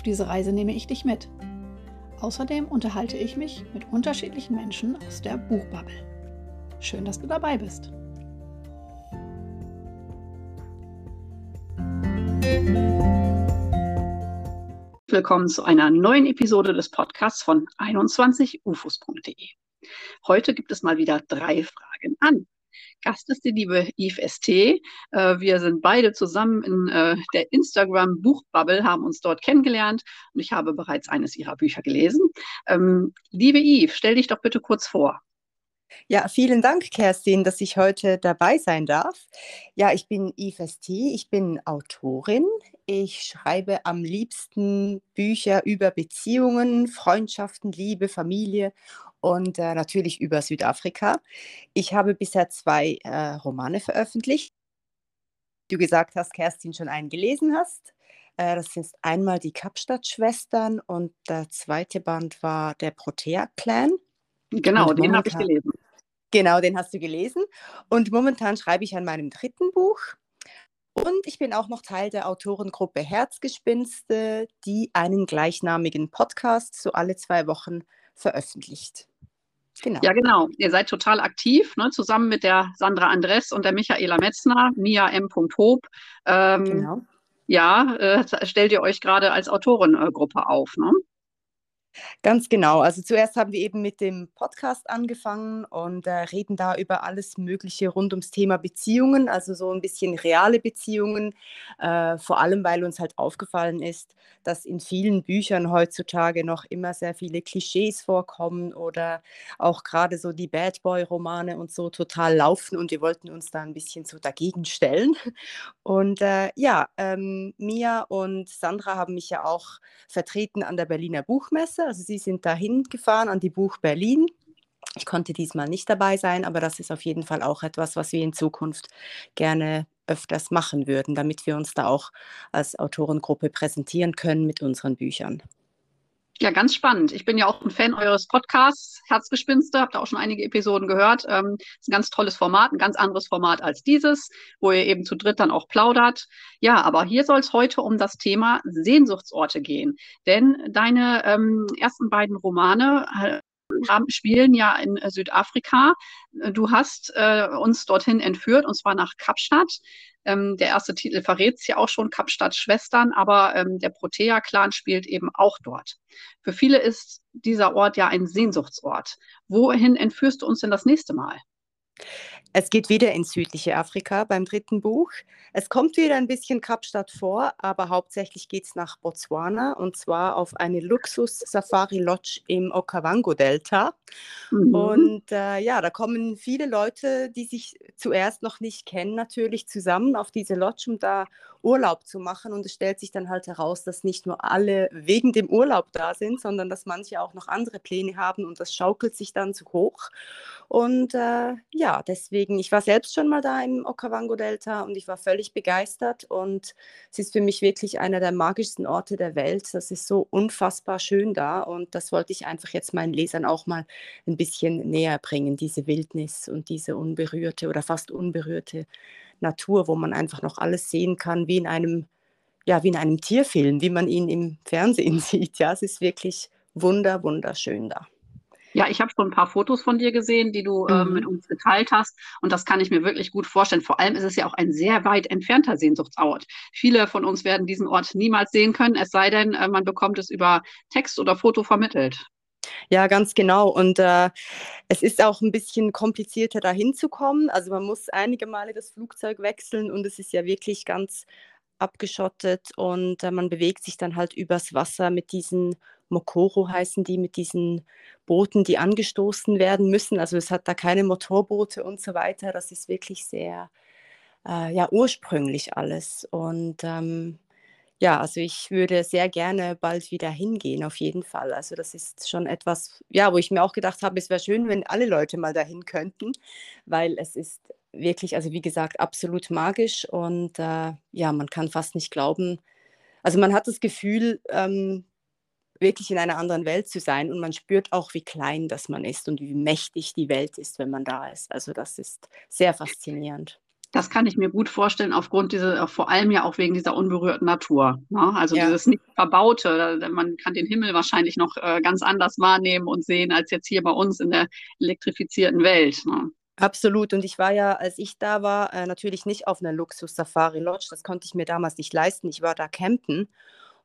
Auf diese Reise nehme ich dich mit. Außerdem unterhalte ich mich mit unterschiedlichen Menschen aus der Buchbubble. Schön, dass du dabei bist. Willkommen zu einer neuen Episode des Podcasts von 21ufos.de. Heute gibt es mal wieder drei Fragen an. Gast ist die liebe Yves ST. Äh, wir sind beide zusammen in äh, der Instagram Buchbubble, haben uns dort kennengelernt und ich habe bereits eines ihrer Bücher gelesen. Ähm, liebe Yves, stell dich doch bitte kurz vor. Ja, vielen Dank, Kerstin, dass ich heute dabei sein darf. Ja, ich bin Yves ST, ich bin Autorin. Ich schreibe am liebsten Bücher über Beziehungen, Freundschaften, Liebe, Familie und äh, natürlich über Südafrika. Ich habe bisher zwei äh, Romane veröffentlicht. Du gesagt hast, Kerstin, schon einen gelesen hast. Äh, das sind einmal die Kapstadt-Schwestern und der zweite Band war der Protea-Clan. Genau, den habe ich gelesen. Genau, den hast du gelesen. Und momentan schreibe ich an meinem dritten Buch. Und ich bin auch noch Teil der Autorengruppe Herzgespinste, die einen gleichnamigen Podcast so alle zwei Wochen veröffentlicht. Genau. Ja, genau. Ihr seid total aktiv, ne? zusammen mit der Sandra Andres und der Michaela Metzner, Mia M. Hope. Ähm, genau. Ja, äh, stellt ihr euch gerade als Autorengruppe auf. Ne? Ganz genau. Also zuerst haben wir eben mit dem Podcast angefangen und äh, reden da über alles Mögliche rund ums Thema Beziehungen, also so ein bisschen reale Beziehungen, äh, vor allem weil uns halt aufgefallen ist, dass in vielen Büchern heutzutage noch immer sehr viele Klischees vorkommen oder auch gerade so die Bad Boy-Romane und so total laufen und wir wollten uns da ein bisschen so dagegen stellen. Und äh, ja, ähm, Mia und Sandra haben mich ja auch vertreten an der Berliner Buchmesse. Reise. Also sie sind dahin gefahren an die Buch Berlin. Ich konnte diesmal nicht dabei sein, aber das ist auf jeden Fall auch etwas, was wir in Zukunft gerne öfters machen würden, damit wir uns da auch als Autorengruppe präsentieren können mit unseren Büchern. Ja, ganz spannend. Ich bin ja auch ein Fan eures Podcasts, Herzgespinste, habt da auch schon einige Episoden gehört. Ähm, ist ein ganz tolles Format, ein ganz anderes Format als dieses, wo ihr eben zu dritt dann auch plaudert. Ja, aber hier soll es heute um das Thema Sehnsuchtsorte gehen. Denn deine ähm, ersten beiden Romane äh, haben, spielen ja in äh, Südafrika. Du hast äh, uns dorthin entführt, und zwar nach Kapstadt. Ähm, der erste Titel verrät es ja auch schon, Kapstadt Schwestern, aber ähm, der Protea-Clan spielt eben auch dort. Für viele ist dieser Ort ja ein Sehnsuchtsort. Wohin entführst du uns denn das nächste Mal? Es geht wieder ins südliche Afrika beim dritten Buch. Es kommt wieder ein bisschen Kapstadt vor, aber hauptsächlich geht es nach Botswana und zwar auf eine Luxus-Safari-Lodge im Okavango-Delta. Mhm. Und äh, ja, da kommen viele Leute, die sich zuerst noch nicht kennen, natürlich zusammen auf diese Lodge, um da Urlaub zu machen. Und es stellt sich dann halt heraus, dass nicht nur alle wegen dem Urlaub da sind, sondern dass manche auch noch andere Pläne haben und das schaukelt sich dann zu hoch. Und äh, ja, deswegen, ich war selbst schon mal da im Okavango-Delta und ich war völlig begeistert und es ist für mich wirklich einer der magischsten Orte der Welt. Das ist so unfassbar schön da und das wollte ich einfach jetzt meinen Lesern auch mal ein bisschen näher bringen, diese Wildnis und diese unberührte oder fast unberührte Natur, wo man einfach noch alles sehen kann, wie in einem, ja, wie in einem Tierfilm, wie man ihn im Fernsehen sieht. Ja, es ist wirklich wunder, wunderschön da. Ja, ich habe schon ein paar Fotos von dir gesehen, die du äh, mit mhm. uns geteilt hast. Und das kann ich mir wirklich gut vorstellen. Vor allem ist es ja auch ein sehr weit entfernter Sehnsuchtsort. Viele von uns werden diesen Ort niemals sehen können, es sei denn, äh, man bekommt es über Text oder Foto vermittelt. Ja, ganz genau. Und äh, es ist auch ein bisschen komplizierter, da hinzukommen. Also man muss einige Male das Flugzeug wechseln und es ist ja wirklich ganz abgeschottet und äh, man bewegt sich dann halt übers Wasser mit diesen Mokoro heißen die, mit diesen Booten, die angestoßen werden müssen. Also es hat da keine Motorboote und so weiter. Das ist wirklich sehr äh, ja, ursprünglich alles. Und ähm, Ja, also ich würde sehr gerne bald wieder hingehen, auf jeden Fall. Also das ist schon etwas, ja, wo ich mir auch gedacht habe, es wäre schön, wenn alle Leute mal dahin könnten, weil es ist wirklich, also wie gesagt, absolut magisch und äh, ja, man kann fast nicht glauben. Also man hat das Gefühl, ähm, wirklich in einer anderen Welt zu sein und man spürt auch, wie klein das man ist und wie mächtig die Welt ist, wenn man da ist. Also das ist sehr faszinierend. Das kann ich mir gut vorstellen, aufgrund dieser, vor allem ja auch wegen dieser unberührten Natur. Ne? Also ja. dieses nicht verbaute, man kann den Himmel wahrscheinlich noch äh, ganz anders wahrnehmen und sehen als jetzt hier bei uns in der elektrifizierten Welt. Ne? Absolut. Und ich war ja, als ich da war, äh, natürlich nicht auf einer Luxus-Safari-Lodge. Das konnte ich mir damals nicht leisten. Ich war da campen.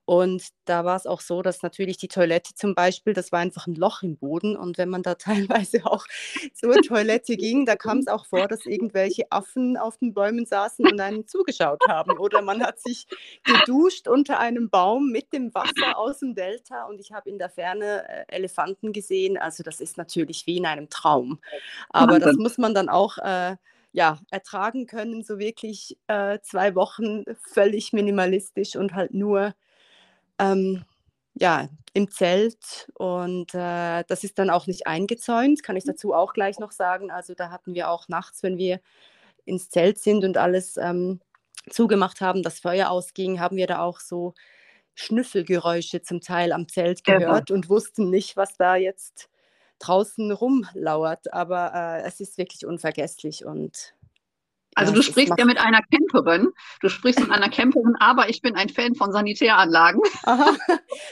Und da war es auch so, dass natürlich die Toilette zum Beispiel, das war einfach ein Loch im Boden. Und wenn man da teilweise auch zur Toilette ging, da kam es auch vor, dass irgendwelche Affen auf den Bäumen saßen und einen zugeschaut haben. Oder man hat sich geduscht unter einem Baum mit dem Wasser aus dem Delta und ich habe in der Ferne äh, Elefanten gesehen. Also das ist natürlich wie in einem Traum. Aber das muss man dann auch... Äh, ja, ertragen können, so wirklich äh, zwei Wochen völlig minimalistisch und halt nur ähm, ja, im Zelt und äh, das ist dann auch nicht eingezäunt, kann ich dazu auch gleich noch sagen. Also da hatten wir auch nachts, wenn wir ins Zelt sind und alles ähm, zugemacht haben, das Feuer ausging, haben wir da auch so Schnüffelgeräusche zum Teil am Zelt gehört ja. und wussten nicht, was da jetzt draußen rumlauert. Aber äh, es ist wirklich unvergesslich und also ja, du sprichst ja mit einer Camperin, du sprichst mit einer Camperin, aber ich bin ein Fan von Sanitäranlagen. Aha.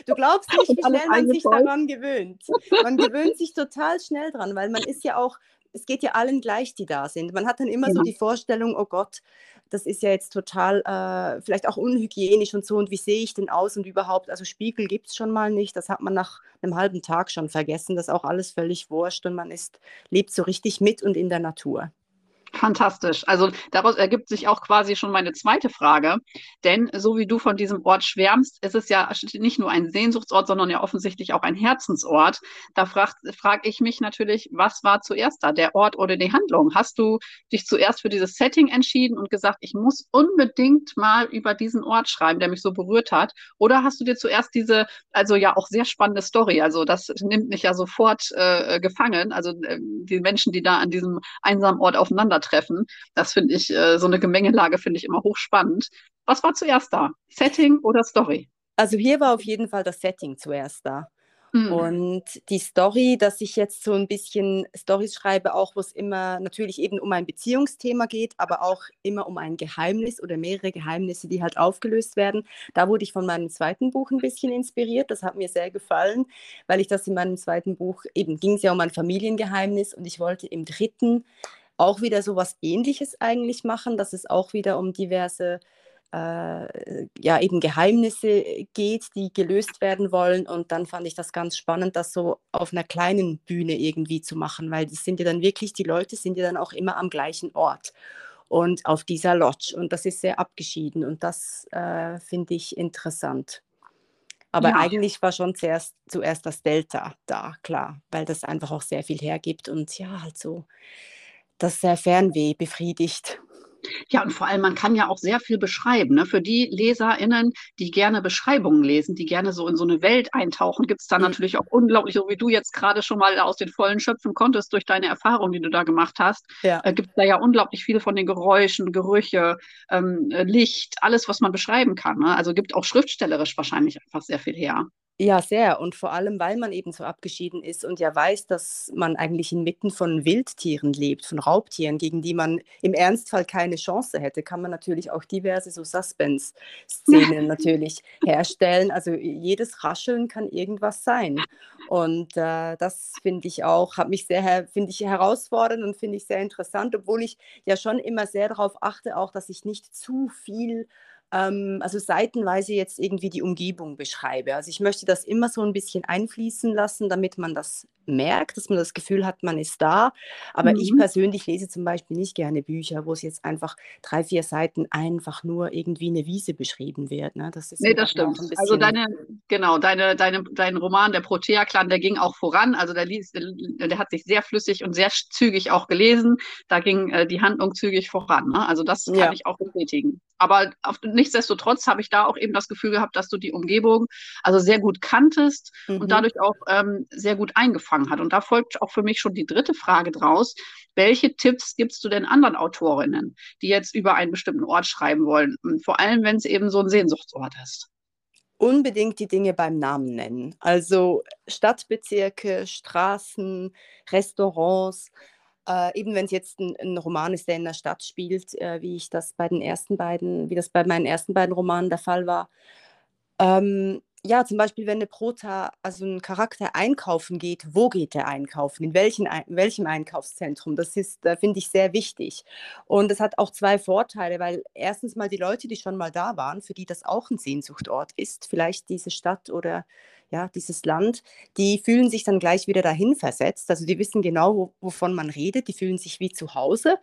Du glaubst nicht, wie schnell man sich daran gewöhnt. Man gewöhnt sich total schnell dran, weil man ist ja auch, es geht ja allen gleich, die da sind. Man hat dann immer ja. so genau. die Vorstellung, oh Gott, das ist ja jetzt total äh, vielleicht auch unhygienisch und so und wie sehe ich denn aus und überhaupt, also Spiegel gibt es schon mal nicht, das hat man nach einem halben Tag schon vergessen, das ist auch alles völlig wurscht und man ist, lebt so richtig mit und in der Natur. Fantastisch. Also daraus ergibt sich auch quasi schon meine zweite Frage. Denn so wie du von diesem Ort schwärmst, ist es ja nicht nur ein Sehnsuchtsort, sondern ja offensichtlich auch ein Herzensort. Da frage frag ich mich natürlich, was war zuerst da, der Ort oder die Handlung? Hast du dich zuerst für dieses Setting entschieden und gesagt, ich muss unbedingt mal über diesen Ort schreiben, der mich so berührt hat? Oder hast du dir zuerst diese, also ja auch sehr spannende Story, also das nimmt mich ja sofort äh, gefangen, also äh, die Menschen, die da an diesem einsamen Ort aufeinander treffen. Das finde ich, äh, so eine Gemengelage finde ich immer hochspannend. Was war zuerst da? Setting oder Story? Also hier war auf jeden Fall das Setting zuerst da. Mhm. Und die Story, dass ich jetzt so ein bisschen Stories schreibe, auch wo es immer natürlich eben um ein Beziehungsthema geht, aber auch immer um ein Geheimnis oder mehrere Geheimnisse, die halt aufgelöst werden. Da wurde ich von meinem zweiten Buch ein bisschen inspiriert. Das hat mir sehr gefallen, weil ich das in meinem zweiten Buch eben ging es ja um ein Familiengeheimnis und ich wollte im dritten auch wieder so was Ähnliches eigentlich machen, dass es auch wieder um diverse äh, ja, eben Geheimnisse geht, die gelöst werden wollen. Und dann fand ich das ganz spannend, das so auf einer kleinen Bühne irgendwie zu machen, weil das sind ja dann wirklich, die Leute sind ja dann auch immer am gleichen Ort und auf dieser Lodge. Und das ist sehr abgeschieden und das äh, finde ich interessant. Aber ja. eigentlich war schon zuerst, zuerst das Delta da, klar, weil das einfach auch sehr viel hergibt und ja, halt so das Fernweh befriedigt. Ja, und vor allem, man kann ja auch sehr viel beschreiben. Ne? Für die LeserInnen, die gerne Beschreibungen lesen, die gerne so in so eine Welt eintauchen, gibt es da mhm. natürlich auch unglaublich, so wie du jetzt gerade schon mal aus den Vollen schöpfen konntest durch deine Erfahrung, die du da gemacht hast, ja. äh, gibt es da ja unglaublich viel von den Geräuschen, Gerüche, ähm, Licht, alles, was man beschreiben kann. Ne? Also gibt auch schriftstellerisch wahrscheinlich einfach sehr viel her. Ja, sehr. Und vor allem, weil man eben so abgeschieden ist und ja weiß, dass man eigentlich inmitten von Wildtieren lebt, von Raubtieren, gegen die man im Ernstfall keine Chance hätte, kann man natürlich auch diverse so Suspense-Szenen natürlich herstellen. Also jedes Rascheln kann irgendwas sein. Und äh, das finde ich auch, hat mich sehr, finde ich herausfordernd und finde ich sehr interessant, obwohl ich ja schon immer sehr darauf achte, auch, dass ich nicht zu viel ähm, also seitenweise jetzt irgendwie die Umgebung beschreibe. Also ich möchte das immer so ein bisschen einfließen lassen, damit man das merkt, dass man das Gefühl hat, man ist da. Aber mhm. ich persönlich lese zum Beispiel nicht gerne Bücher, wo es jetzt einfach drei, vier Seiten einfach nur irgendwie eine Wiese beschrieben wird. Ne? Das ist nee, das stimmt. Also deine, genau, deine, deine, dein Roman, der Protea-Clan, der ging auch voran. Also der, liest, der, der, hat sich sehr flüssig und sehr zügig auch gelesen. Da ging äh, die Handlung zügig voran. Ne? Also das kann ja. ich auch bestätigen. Aber auf, nicht nichtsdestotrotz habe ich da auch eben das Gefühl gehabt, dass du die Umgebung also sehr gut kanntest mhm. und dadurch auch ähm, sehr gut eingefangen hat. Und da folgt auch für mich schon die dritte Frage draus. Welche Tipps gibst du denn anderen Autorinnen, die jetzt über einen bestimmten Ort schreiben wollen? Vor allem, wenn es eben so ein Sehnsuchtsort ist unbedingt die Dinge beim Namen nennen. Also Stadtbezirke, Straßen, Restaurants. Äh, eben wenn es jetzt ein, ein, Roman ist, der in der Stadt spielt, äh, wie ich das bei den ersten beiden, wie das bei meinen ersten beiden Romanen der Fall war. Ähm, ja, zum Beispiel, wenn eine Prota, also ein Charakter einkaufen geht, wo geht der einkaufen? In, welchen, in welchem Einkaufszentrum? Das ist, äh, finde ich, sehr wichtig. Und es hat auch zwei Vorteile, weil erstens mal die Leute, die schon mal da waren, für die das auch ein Sehnsuchtort ist, vielleicht diese Stadt oder ja, dieses Land, die fühlen sich dann gleich wieder dahin versetzt. Also die wissen genau, wo, wovon man redet, die fühlen sich wie zu Hause.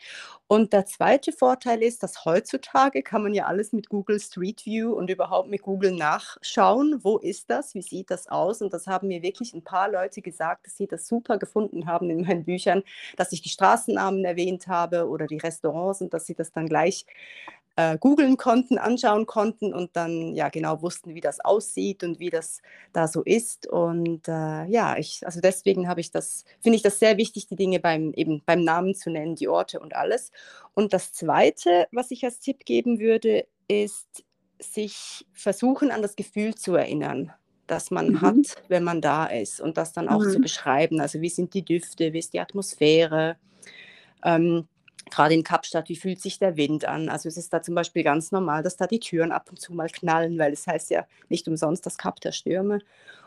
Und der zweite Vorteil ist, dass heutzutage kann man ja alles mit Google Street View und überhaupt mit Google nachschauen, wo ist das, wie sieht das aus. Und das haben mir wirklich ein paar Leute gesagt, dass sie das super gefunden haben in meinen Büchern, dass ich die Straßennamen erwähnt habe oder die Restaurants und dass sie das dann gleich äh, googeln konnten, anschauen konnten und dann ja genau wussten, wie das aussieht und wie das da so ist. Und äh, ja, ich, also deswegen habe ich das, finde ich das sehr wichtig, die Dinge beim, eben beim Namen zu nennen, die Orte und alles. Und das Zweite, was ich als Tipp geben würde, ist, sich versuchen, an das Gefühl zu erinnern das man mhm. hat, wenn man da ist und das dann auch mhm. zu beschreiben. Also wie sind die Düfte, wie ist die Atmosphäre, ähm, gerade in Kapstadt, wie fühlt sich der Wind an? Also es ist da zum Beispiel ganz normal, dass da die Türen ab und zu mal knallen, weil es heißt ja nicht umsonst das Kap der Stürme.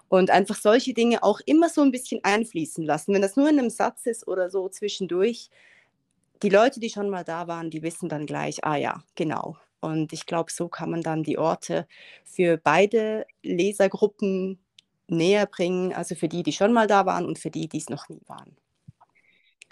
Und einfach solche Dinge auch immer so ein bisschen einfließen lassen. Wenn das nur in einem Satz ist oder so zwischendurch, die Leute, die schon mal da waren, die wissen dann gleich, ah ja, genau. Und ich glaube, so kann man dann die Orte für beide Lesergruppen näher bringen, also für die, die schon mal da waren und für die, die es noch nie waren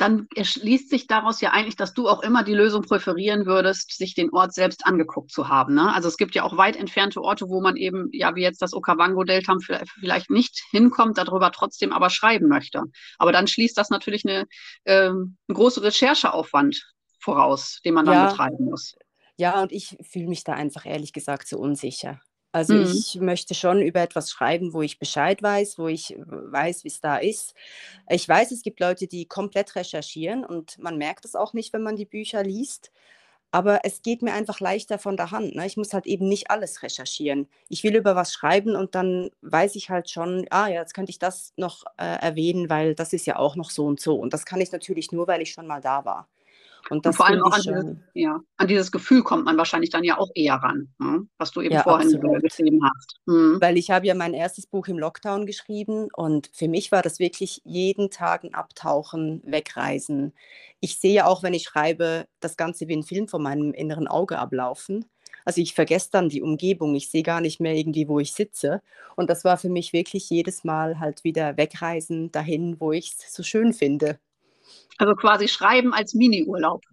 dann erschließt sich daraus ja eigentlich, dass du auch immer die Lösung präferieren würdest, sich den Ort selbst angeguckt zu haben. Ne? Also es gibt ja auch weit entfernte Orte, wo man eben, ja, wie jetzt das Okavango-Delta vielleicht nicht hinkommt, darüber trotzdem aber schreiben möchte. Aber dann schließt das natürlich eine, äh, einen großen Rechercheaufwand voraus, den man dann ja. betreiben muss. Ja, und ich fühle mich da einfach ehrlich gesagt so unsicher. Also mhm. ich möchte schon über etwas schreiben, wo ich Bescheid weiß, wo ich weiß, wie es da ist. Ich weiß, es gibt Leute, die komplett recherchieren und man merkt es auch nicht, wenn man die Bücher liest. Aber es geht mir einfach leichter von der Hand. Ne? Ich muss halt eben nicht alles recherchieren. Ich will über was schreiben und dann weiß ich halt schon, ah ja, jetzt könnte ich das noch äh, erwähnen, weil das ist ja auch noch so und so. Und das kann ich natürlich nur, weil ich schon mal da war. Und, und vor allem auch an dieses, ja, an dieses, Gefühl kommt man wahrscheinlich dann ja auch eher ran, ne? was du eben ja, vorhin absolut. beschrieben hast. Mhm. Weil ich habe ja mein erstes Buch im Lockdown geschrieben und für mich war das wirklich jeden Tag ein Abtauchen, Wegreisen. Ich sehe auch, wenn ich schreibe, das Ganze wie ein Film vor meinem inneren Auge ablaufen. Also ich vergesse dann die Umgebung, ich sehe gar nicht mehr irgendwie, wo ich sitze. Und das war für mich wirklich jedes Mal halt wieder wegreisen dahin, wo ich es so schön finde. Also quasi schreiben als Mini-Urlaub.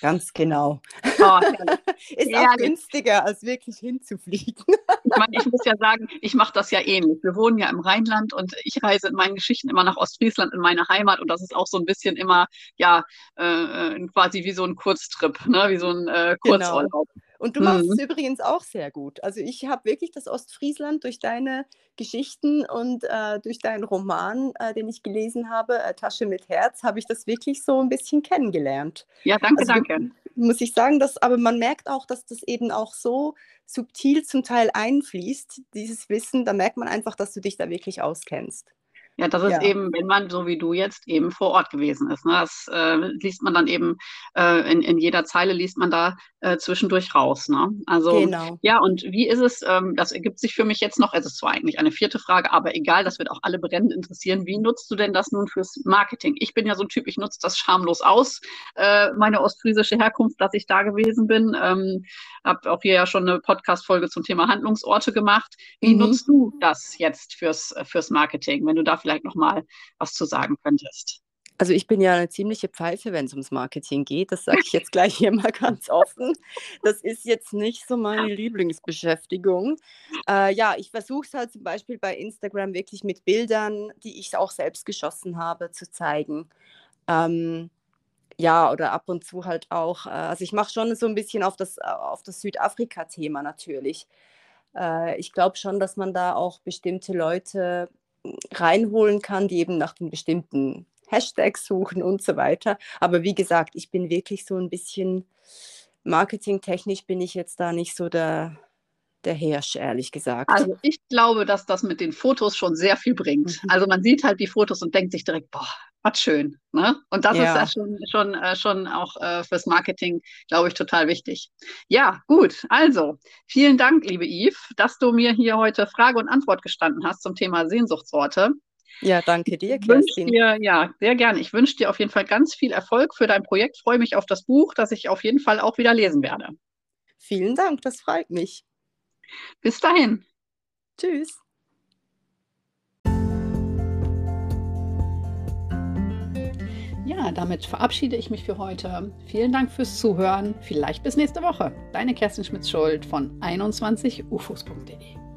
Ganz genau. Oh, ist auch günstiger, als wirklich hinzufliegen. ich meine, ich muss ja sagen, ich mache das ja ähnlich. Wir wohnen ja im Rheinland und ich reise in meinen Geschichten immer nach Ostfriesland, in meine Heimat. Und das ist auch so ein bisschen immer, ja, äh, äh quasi wie so ein Kurztrip, ne? wie so ein äh, genau. Kurzurlaub. Genau. Und du machst mhm. es übrigens auch sehr gut. Also ich habe wirklich das Ostfriesland durch deine Geschichten und äh, durch deinen Roman, äh, den ich gelesen habe, äh, Tasche mit Herz, habe ich das wirklich so ein bisschen kennengelernt. Ja, danke, also, danke. Muss ich sagen, dass, aber man merkt auch, dass das eben auch so subtil zum Teil einfließt, dieses Wissen. Da merkt man einfach, dass du dich da wirklich auskennst. Ja, das ist ja. eben, wenn man so wie du jetzt eben vor Ort gewesen ist. Ne? Das äh, liest man dann eben äh, in, in jeder Zeile liest man da äh, zwischendurch raus. Ne? Also genau. ja, und wie ist es? Ähm, das ergibt sich für mich jetzt noch. Es ist zwar eigentlich eine vierte Frage, aber egal, das wird auch alle brennend interessieren. Wie nutzt du denn das nun fürs Marketing? Ich bin ja so ein Typ, ich nutze das schamlos aus, äh, meine ostfriesische Herkunft, dass ich da gewesen bin. Ähm, habe auch hier ja schon eine Podcast-Folge zum Thema Handlungsorte gemacht. Wie mhm. nutzt du das jetzt fürs fürs Marketing, wenn du da vielleicht noch mal was zu sagen könntest? Also ich bin ja eine ziemliche Pfeife, wenn es ums Marketing geht. Das sage ich jetzt gleich hier mal ganz offen. Das ist jetzt nicht so meine Lieblingsbeschäftigung. Äh, ja, ich versuche es halt zum Beispiel bei Instagram wirklich mit Bildern, die ich auch selbst geschossen habe, zu zeigen. Ähm, ja, oder ab und zu halt auch, äh, also ich mache schon so ein bisschen auf das, auf das Südafrika-Thema natürlich. Äh, ich glaube schon, dass man da auch bestimmte Leute reinholen kann, die eben nach den bestimmten Hashtags suchen und so weiter. Aber wie gesagt, ich bin wirklich so ein bisschen marketingtechnisch bin ich jetzt da nicht so der, der Hirsch, ehrlich gesagt. Also ich glaube, dass das mit den Fotos schon sehr viel bringt. Mhm. Also man sieht halt die Fotos und denkt sich direkt, boah, was schön. Ne? Und das ja. ist ja schon, schon, äh, schon auch äh, fürs Marketing, glaube ich, total wichtig. Ja, gut. Also, vielen Dank, liebe Yves, dass du mir hier heute Frage und Antwort gestanden hast zum Thema Sehnsuchtsorte. Ja, danke dir, Kerstin. Dir, ja, sehr gerne. Ich wünsche dir auf jeden Fall ganz viel Erfolg für dein Projekt. Freue mich auf das Buch, das ich auf jeden Fall auch wieder lesen werde. Vielen Dank, das freut mich. Bis dahin. Tschüss. Ja, damit verabschiede ich mich für heute. Vielen Dank fürs Zuhören. Vielleicht bis nächste Woche. Deine Kerstin Schmitz-Schuld von 21ufos.de.